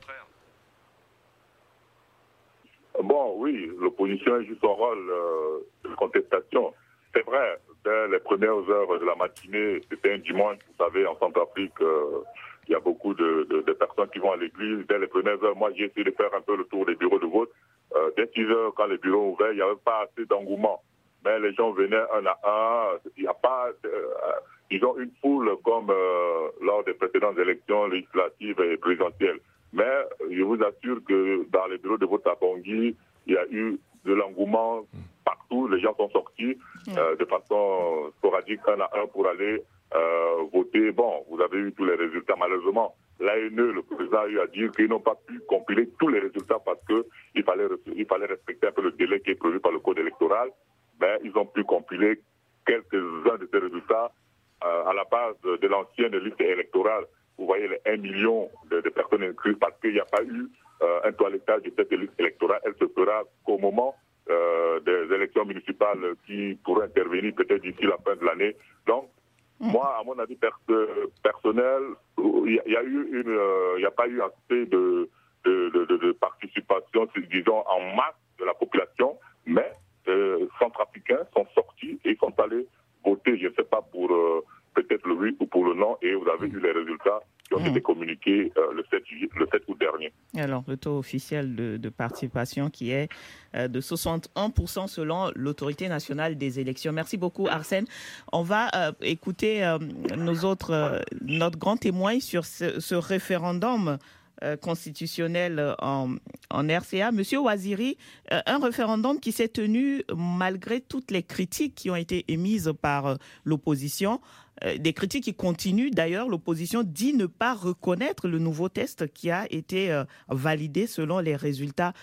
Bon, oui, l'opposition a joué son rôle euh, de contestation. C'est vrai, dès les premières heures de la matinée, c'était un dimanche, vous savez, en Centrafrique. Euh, il y a beaucoup de, personnes qui vont à l'église. Dès les premières heures, moi, j'ai essayé de faire un peu le tour des bureaux de vote. Euh, dès 6 heures, quand les bureaux ouvraient, il n'y avait pas assez d'engouement. Mais les gens venaient un à un. Il n'y a pas, euh, ils ont une foule comme euh, lors des précédentes élections législatives et présidentielles. Mais je vous assure que dans les bureaux de vote à Bangui, il y a eu de l'engouement partout. Les gens sont sortis de façon sporadique un à un pour aller euh, voter. Bon, vous avez eu tous les résultats. Malheureusement, l'ANE, le président a eu à dire qu'ils n'ont pas pu compiler tous les résultats parce qu'il fallait, il fallait respecter un peu le délai qui est prévu par le code électoral. Mais ils ont pu compiler quelques-uns de ces résultats euh, à la base de l'ancienne liste électorale vous voyez les 1 million de, personnes inscrites parce qu'il n'y a pas eu euh, un toilettage de cette liste électorale. Elle se fera qu'au moment euh, des élections municipales qui pourraient intervenir peut-être d'ici la fin de l'année. Donc. Moi, à mon avis personnel, il n'y a, eu une, il a pas eu assez de, participation, disons, en masse de la population, mais euh, centrafricains sont sortis et sont allés voter, je ne sais pas, pour euh, peut-être le oui ou pour le non, et vous avez eu les résultats qui ont mmh. été communiqués euh, le, 7 le 7 août dernier. Alors, le taux officiel de, participation qui est euh, de 61% selon l'autorité nationale des élections. Merci beaucoup, Arsène. On va écouter nos autres, notre grand témoin sur ce, ce référendum euh, constitutionnel en, en, RCA. Monsieur Waziri, euh, un référendum qui s'est tenu malgré toutes les critiques qui ont été émises par euh, l'opposition, des critiques qui continuent. D'ailleurs, l'opposition dit ne pas reconnaître le nouveau test qui a été validé selon les résultats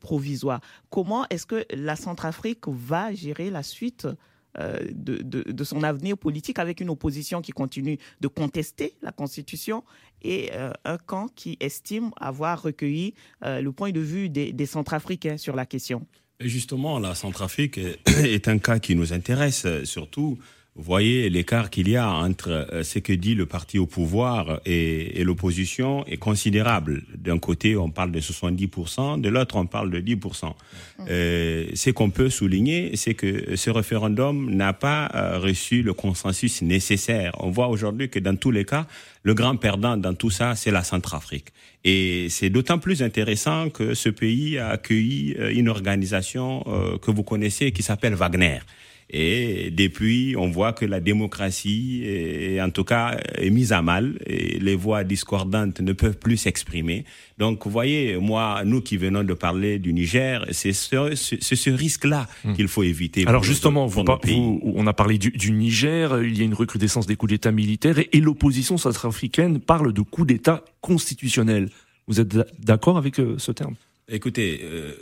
provisoires. Comment est-ce que la Centrafrique va gérer la suite euh, de, son avenir politique avec une opposition qui continue de contester la Constitution et euh, un camp qui estime avoir recueilli euh, le point de vue des, des Centrafricains sur la question? justement, la Centrafrique *coughs* est un cas qui nous intéresse, surtout voyez l'écart qu'il y a entre euh, ce que dit le parti au pouvoir et, et l'opposition est considérable. D'un côté, on parle de 70%, de l'autre, on parle de 10%. Euh, ce qu'on peut souligner, c'est que ce référendum n'a pas euh, reçu le consensus nécessaire. On voit aujourd'hui que dans tous les cas, le grand perdant dans tout ça, c'est la Centrafrique. Et c'est d'autant plus intéressant que ce pays a accueilli euh, une organisation que vous connaissez qui s'appelle Wagner. Et depuis, on voit que la démocratie, est, en tout cas, est mise à mal. Et les voix discordantes ne peuvent plus s'exprimer. Donc, vous voyez, moi, nous qui venons de parler du Niger, c'est ce, ce, risque-là hmm. qu'il faut éviter. Alors justement, vous, on a parlé du, du, Niger, il y a une recrudescence des coups d'État militaires et, et l'opposition centrafricaine parle de coups d'État constitutionnels. Vous êtes d'accord avec euh, ce terme? Écoutez, euh,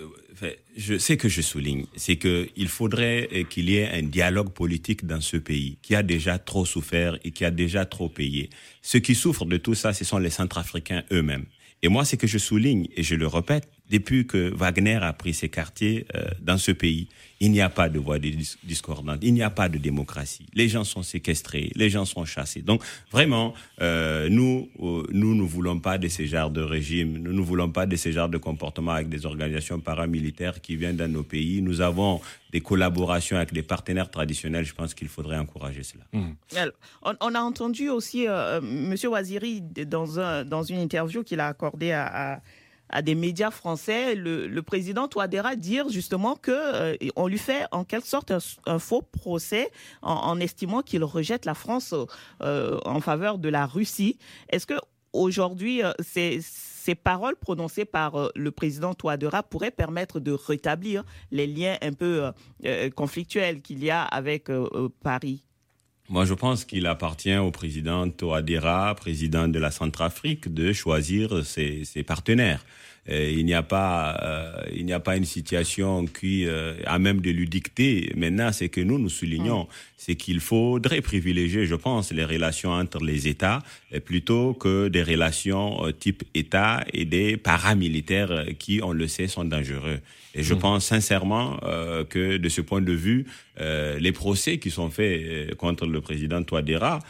je sais que je souligne, c'est qu'il faudrait euh, qu'il y ait un dialogue politique dans ce pays qui a déjà trop souffert et qui a déjà trop payé. Ceux qui souffrent de tout ça, ce sont les Centrafricains eux-mêmes. Et moi, c'est que je souligne, et je le répète, depuis que Wagner a pris ses quartiers euh, dans ce pays, il n'y a pas de voix discordante, il n'y a pas de démocratie. Les gens sont séquestrés, les gens sont chassés. Donc vraiment, euh, nous, euh, nous ne voulons pas de ces genres de régime, nous ne voulons pas de ces genres de comportements avec des organisations paramilitaires qui viennent dans nos pays. Nous avons des collaborations avec des partenaires traditionnels. Je pense qu'il faudrait encourager cela. Mmh. on, a entendu aussi euh, Monsieur Waziri dans, un, dans une interview qu'il a accordée à à des médias français le, président Touadéra dire justement que euh, on lui fait en quelque sorte un, faux procès en, estimant qu'il rejette la France euh, en faveur de la Russie. Est-ce que aujourd'hui euh, ces paroles prononcées par le président Touadéra pourraient permettre de rétablir les liens un peu conflictuels qu'il y a avec Paris? Moi, je pense qu'il appartient au président Touadéra, président de la Centrafrique, de choisir ses, ses partenaires. Euh, il n'y a pas, euh, il n'y a pas une situation qui euh, a même de lui dicter. Maintenant, c'est que nous nous soulignons, c'est qu'il faudrait privilégier, je pense, les relations entre les États plutôt que des relations type État et des paramilitaires qui, on le sait, sont dangereux. Et je mmh. pense sincèrement que de ce point de vue, les procès qui sont faits contre le président Touadéra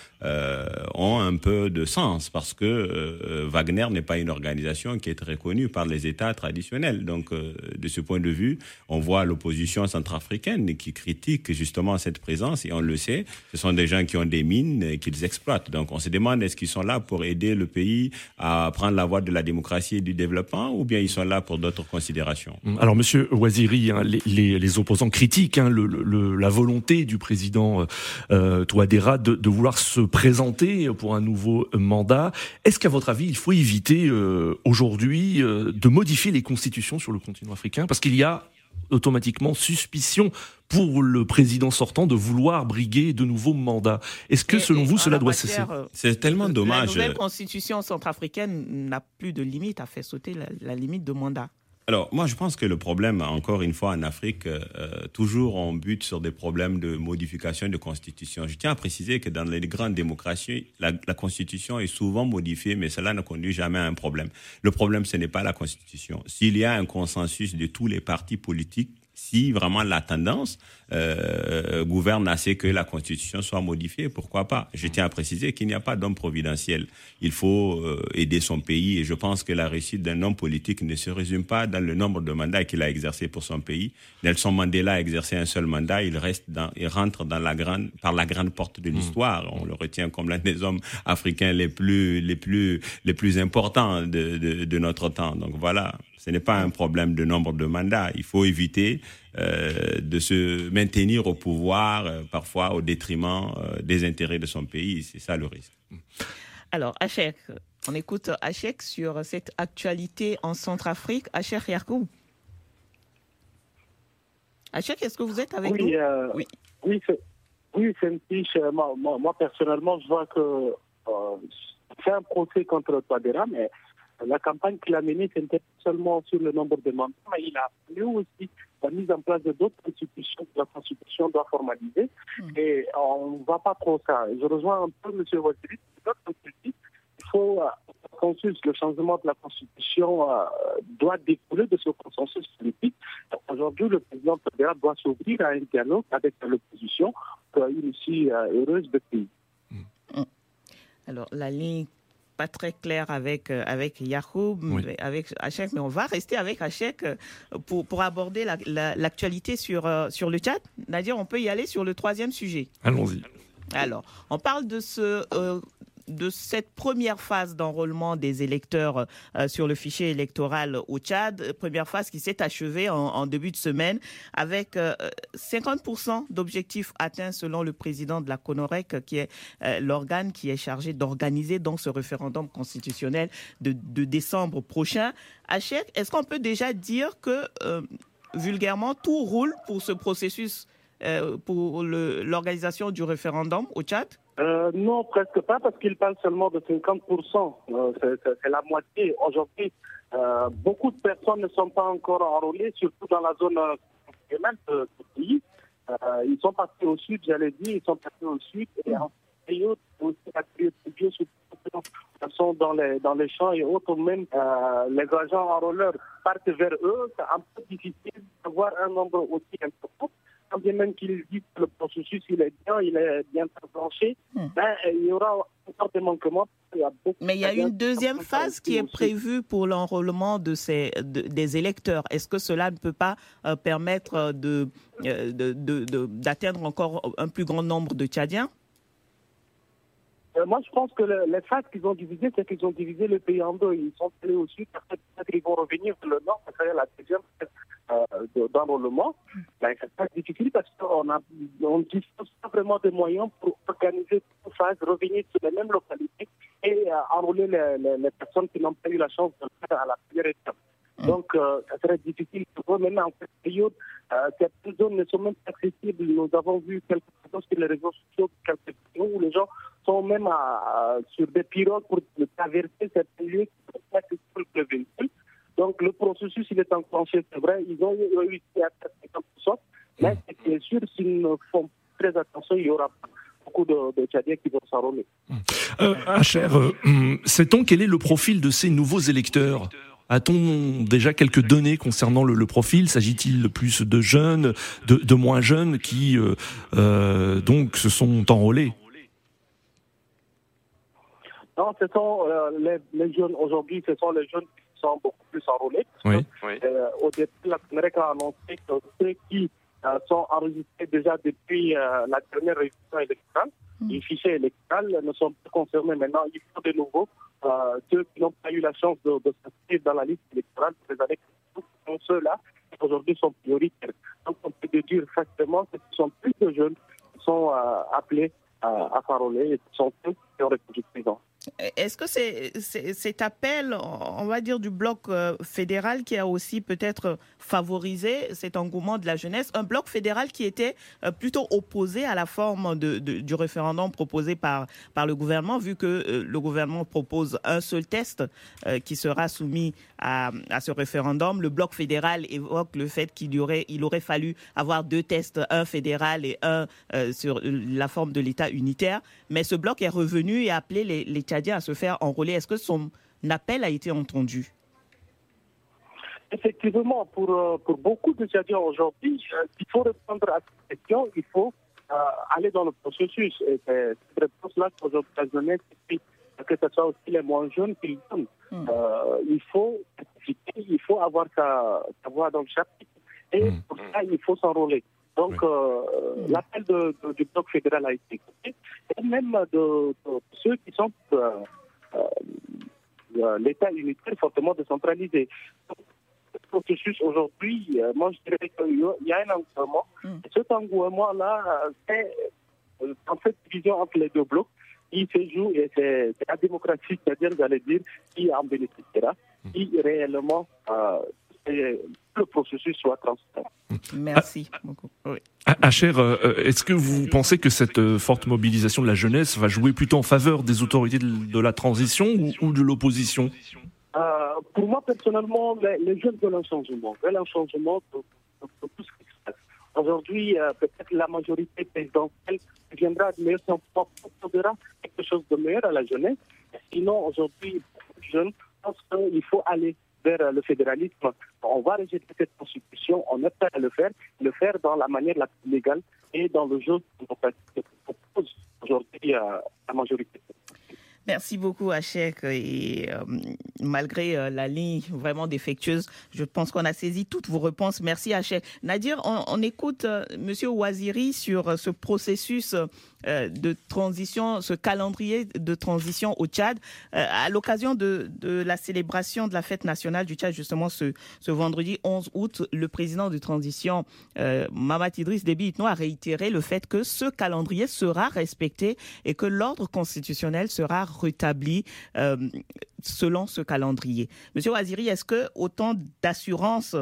ont un peu de sens parce que Wagner n'est pas une organisation qui est reconnue par les États traditionnels. Donc, euh, de ce point de vue, on voit l'opposition centrafricaine qui critique justement cette présence, et on le sait, ce sont des gens qui ont des mines qu'ils exploitent. Donc, on se demande est-ce qu'ils sont là pour aider le pays à prendre la voie de la démocratie et du développement, ou bien ils sont là pour d'autres considérations? Hum, Alors, Monsieur Ouaziri, hein, les, opposants critiquent hein, la volonté du président euh, Touadéra de, vouloir se présenter pour un nouveau mandat. Est-ce qu'à votre avis, il faut éviter euh, aujourd'hui de modifier les constitutions sur le continent africain? Parce qu'il y a automatiquement suspicion pour le président sortant de vouloir briguer de nouveaux mandats. Est-ce que, selon vous, cela doit cesser? euh, C'est tellement dommage. La nouvelle constitution centrafricaine n'a plus de limite, a fait sauter la, limite de mandat. Alors, moi, je pense que le problème, encore une fois, en Afrique, euh, toujours on bute sur des problèmes de modification de constitution. Je tiens à préciser que dans les grandes démocraties, la constitution est souvent modifiée, mais cela ne conduit jamais à un problème. Le problème, ce n'est pas la constitution. S'il y a un consensus de tous les partis politiques, si vraiment la tendance euh, gouverne assez que la Constitution soit modifiée, pourquoi pas? Je tiens à préciser qu'il n'y a pas d'homme providentiel. Il faut euh, aider son pays et je pense que la réussite d'un homme politique ne se résume pas dans le nombre de mandats qu'il a exercé pour son pays. Nelson Mandela a exercé un seul mandat, il reste dans, il rentre dans la grande, par la grande porte de l'histoire. On le retient comme l'un des hommes africains les plus, les plus, les plus importants de, de, de notre temps. Donc voilà. Ce n'est pas un problème de nombre de mandats. Il faut éviter euh, de se maintenir au pouvoir, euh, parfois au détriment euh, des intérêts de son pays. C'est ça le risque. Alors, Achek, on écoute Achek sur cette actualité en Centrafrique. Achek Yarkou. Achek, est-ce que vous êtes avec oui, nous? euh, Oui. Oui, c'est oui, c'est une fiche. Moi, moi, moi, personnellement, je vois que euh, c'est un procès contre Touadéra, mais la campagne qu'il a menée, c'était seulement sur le nombre de mandats, mais il a appelé aussi la mise en place de d'autres institutions que la Constitution doit formaliser. Et on ne va pas trop ça. Je rejoins un peu M. Waziri, il faut euh, un consensus. Le changement de la Constitution euh, doit découler de ce consensus politique. Aujourd'hui, le président fédéral doit s'ouvrir à un dialogue avec l'opposition pour une issue euh, heureuse de pays. Alors, la ligne pas très claire avec, euh, avec Oui. mais avec Hachek, mais on va rester avec Hachek euh, pour, pour aborder la- la- l'actualité sur, euh, sur le chat. Nadir, on peut y aller sur le troisième sujet. Allons-y. Alors, on parle de ce. euh, de cette première phase d'enrôlement des électeurs euh, sur le fichier électoral au Tchad, première phase qui s'est achevée en, début de semaine avec euh, 50% d'objectifs atteints selon le président de la CONOREC, qui est euh, l'organe qui est chargé d'organiser donc ce référendum constitutionnel de, décembre prochain. Hachek, est-ce qu'on peut déjà dire que euh, vulgairement tout roule pour ce processus euh, pour l'organisation du référendum au Tchad? Euh, non, presque pas, parce qu'il parle seulement de 50%. Euh, c'est- la moitié. Aujourd'hui, euh, beaucoup de personnes ne sont pas encore enrôlées, surtout dans la zone euh, constitutionnelle de- pays. Ils sont partis au sud, j'allais dire, ils sont partis au sud. Et en période, aussi sont dans les, dans les champs et autres, même les agents enrôleurs partent vers eux. C'est un peu difficile d'avoir un nombre aussi important quand bien même qu'ils disent que le processus il est bien, il est bien enclenché, Hmm. ben, il y aura encore des manquements. Il y a beaucoup Mais il y a une deuxième phase qui est aussi. prévue pour l'enrôlement de ces, de- des électeurs. Est-ce que cela ne peut pas euh, permettre euh, de, euh, de- de- d'atteindre encore un plus grand nombre de Tchadiens? Euh, moi, je pense que le- les phases qu'ils ont divisées, c'est qu'ils ont divisé le pays en deux. Ils sont allés au sud, peut-être qu'ils vont revenir vers le nord, serait la deuxième euh, de- d'enrôlement. C'est pas difficile parce qu'on a, on dispose pas vraiment de moyens pour organiser toutes phases, revenir sur les mêmes localités et euh, enrôler les- les personnes qui n'ont pas eu la chance de le faire à la première étape. Donc, euh, ça serait difficile. Maintenant, en cette période, euh, certaines zones ne sont même pas accessibles. Nous avons vu quelque chose sur les réseaux sociaux, quelques vidéos où les gens sont même à- à- sur des pirogues pour traverser certains lieux qui ne sont pas accessibles pour le véhicule. Donc, le processus, il est enclenché, c'est vrai. Ils ont réussi à faire 50%. Mais c'est bien sûr, s'ils ne font très attention, il y aura beaucoup de, de Tchadiens qui vont s'enrôler. Euh, Acher, euh, hum, sait-on quel est le profil de ces nouveaux électeurs? A-t-on déjà quelques données concernant le, le profil? S'agit-il plus de jeunes, de, de moins jeunes qui euh, euh, donc se sont enrôlés? Non, ce sont euh, les, les jeunes aujourd'hui, ce sont les jeunes qui sont beaucoup plus enrôlés. Oui. Euh, au début, la CNREC a annoncé que ceux qui euh, sont enregistrés déjà depuis euh, la dernière révision électorale, les fichiers électoraux ne sont pas concernés maintenant. Il faut de nouveau euh, ceux qui n'ont pas eu la chance de, s'inscrire dans la liste électorale pour les années sont ceux-là qui aujourd'hui sont prioritaires. Donc on peut déduire facilement que ce sont plus de jeunes qui sont euh, appelés à, s'enrôler et ce sont ceux qui ont répondu présent. Est-ce que c'est cet appel, on va dire, du bloc euh, fédéral qui a aussi peut-être favorisé cet engouement de la jeunesse, un bloc fédéral qui était euh, plutôt opposé à la forme du référendum proposé par, le gouvernement, vu que euh, le gouvernement propose un seul test qui sera soumis à, ce référendum. Le bloc fédéral évoque le fait qu'il aurait, il aurait fallu avoir deux tests, un fédéral et un sur la forme de l'État unitaire. Mais ce bloc est revenu et a appelé les, les Tchadiens à se faire enrôler. Est-ce que son appel a été entendu? Effectivement, pour, euh, pour beaucoup de Tchadiens aujourd'hui, euh, il faut répondre à cette question, il faut euh, aller dans le processus. Et c'est cette réponse-là qu'aujourd'hui la jeunesse, que ce soit aussi les moins jeunes qui donnent. Hmm. il faut il faut avoir sa, voix dans le chapitre. Et hmm. pour ça, il faut s'enrôler. Donc, l'appel du bloc fédéral a été écouté, et même de, ceux qui sont euh, l'État unitaire fortement décentralisé. Le processus aujourd'hui, euh, moi je dirais qu'il y a un engouement. Mm. Cet engouement-là, c'est en fait division entre les deux blocs qui se joue et c'est la démocratie, c'est-à-dire, j'allais dire, qui en bénéficiera, mm. qui réellement euh, le processus soit transparent. Merci beaucoup. Oui. Hacher, euh, euh, est-ce que vous pensez que cette euh, forte mobilisation de la jeunesse va jouer plutôt en faveur des autorités de la transition ou, de l'opposition? Pour moi, personnellement, les, jeunes veulent un changement. Veulent un changement de, tout ce qui se passe. Aujourd'hui, peut-être la majorité présidentielle viendra de meilleur on proposera quelque chose de meilleur à la jeunesse. Sinon, aujourd'hui, les jeunes pensent qu'il faut aller vers le fédéralisme. On va rejeter cette constitution, on prêt à le faire, le faire dans la manière la plus légale et dans le jeu que propose aujourd'hui euh, la majorité. Merci beaucoup, Hachek. Et euh, malgré euh, la ligne vraiment défectueuse, je pense qu'on a saisi toutes vos réponses. Merci, Hachek. Nadir, on, écoute Monsieur Ouaziri sur ce processus euh, de transition, ce calendrier de transition au Tchad. Euh, à l'occasion de, la célébration de la fête nationale du Tchad, justement ce, vendredi 11 août, le président de transition, euh, Mamad Idriss Déby Itno, a réitéré le fait que ce calendrier sera respecté et que l'ordre constitutionnel sera rétabli selon ce calendrier. Monsieur Waziri, est-ce que autant d'assurance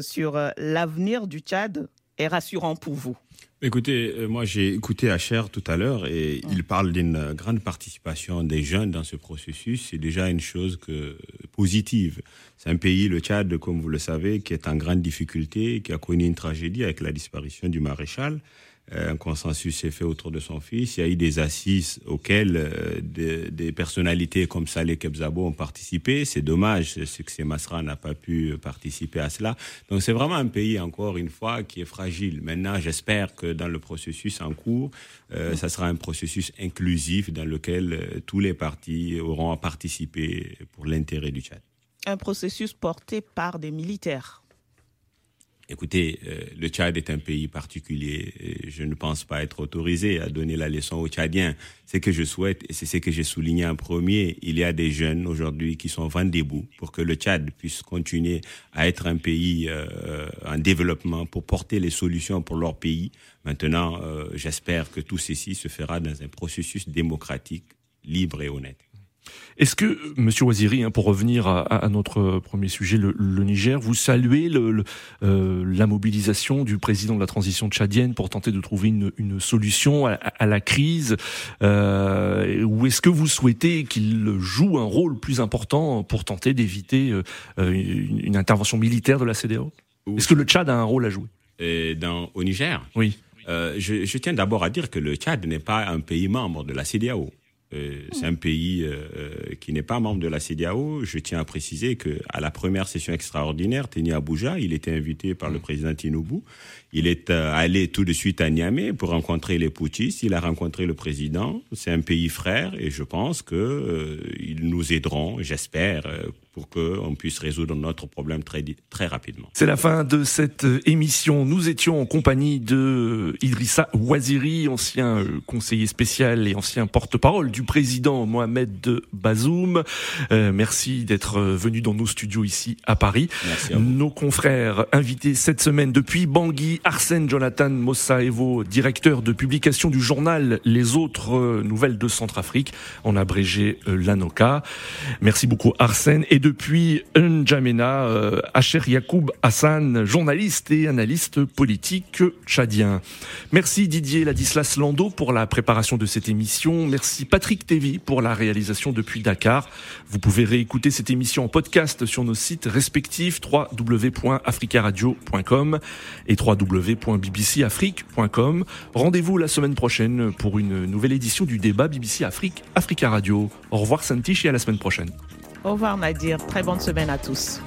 sur l'avenir du Tchad est rassurant pour vous Écoutez, euh, moi j'ai écouté Acher tout à l'heure et il parle d'une grande participation des jeunes dans ce processus. C'est déjà une chose que, positive. C'est un pays, le Tchad, comme vous le savez, qui est en grande difficulté, qui a connu une tragédie avec la disparition du maréchal. Euh, un consensus s'est fait autour de son fils. Il y a eu des assises auxquelles euh, des, personnalités comme Saleh Kebzabo ont participé. C'est dommage, que Masra n'a pas pu participer à cela. Donc c'est vraiment un pays, encore une fois, qui est fragile. Maintenant, j'espère que dans le processus en cours, euh, ça sera un processus inclusif dans lequel tous les partis auront à participer pour l'intérêt du Tchad. Un processus porté par des militaires Écoutez, euh, le Tchad est un pays particulier. Et je ne pense pas être autorisé à donner la leçon aux Tchadiens. Ce que je souhaite, et c'est ce que j'ai souligné en premier, il y a des jeunes aujourd'hui qui sont vendez-vous pour que le Tchad puisse continuer à être un pays euh, en développement pour porter les solutions pour leur pays. Maintenant, euh, j'espère que tout ceci se fera dans un processus démocratique, libre et honnête. Est-ce que, Monsieur Waziri, hein, pour revenir à, notre premier sujet, le, Niger, vous saluez euh, la mobilisation du président de la transition tchadienne pour tenter de trouver une, solution à, la crise euh, Ou est-ce que vous souhaitez qu'il joue un rôle plus important pour tenter d'éviter euh, une, intervention militaire de la CDAO Est-ce que le Tchad a un rôle à jouer? Dans, Au Niger? Oui. je, je tiens d'abord à dire que le Tchad n'est pas un pays membre de la CDAO. Euh, c'est un pays euh, euh, qui n'est pas membre de la CDAO. Je tiens à préciser que à la première session extraordinaire, Teni Abuja, il était invité par le président Tinubu. Il est allé tout de suite à Niamey pour rencontrer les putschistes. Il a rencontré le président. C'est un pays frère et je pense que ils nous aideront, j'espère, pour qu'on puisse résoudre notre problème très, très rapidement. C'est la fin de cette émission. Nous étions en compagnie de Idrissa Ouaziri, ancien euh, conseiller spécial et ancien porte-parole du président Mohamed Bazoum. Euh, merci d'être venu dans nos studios ici à Paris. Merci Nos confrères invités cette semaine depuis Bangui, Arsène Jonathan Mossaevo, directeur de publication du journal Les autres euh, nouvelles de Centrafrique, en abrégé l'ANOCA. Merci beaucoup Arsène. Et depuis N'Djamena, euh, Acher Yacoub Hassan, journaliste et analyste politique tchadien. Merci Didier Ladislas Lando pour la préparation de cette émission. Merci Patrick Tévy pour la réalisation depuis Dakar. Vous pouvez réécouter cette émission en podcast sur nos sites respectifs www.africaradio.com et www.bbcafrique.com. Rendez-vous la semaine prochaine pour une nouvelle édition du débat BBC Afrique Africa Radio. Au revoir Santiche et à la semaine prochaine. Au revoir Nadir, très bonne semaine à tous.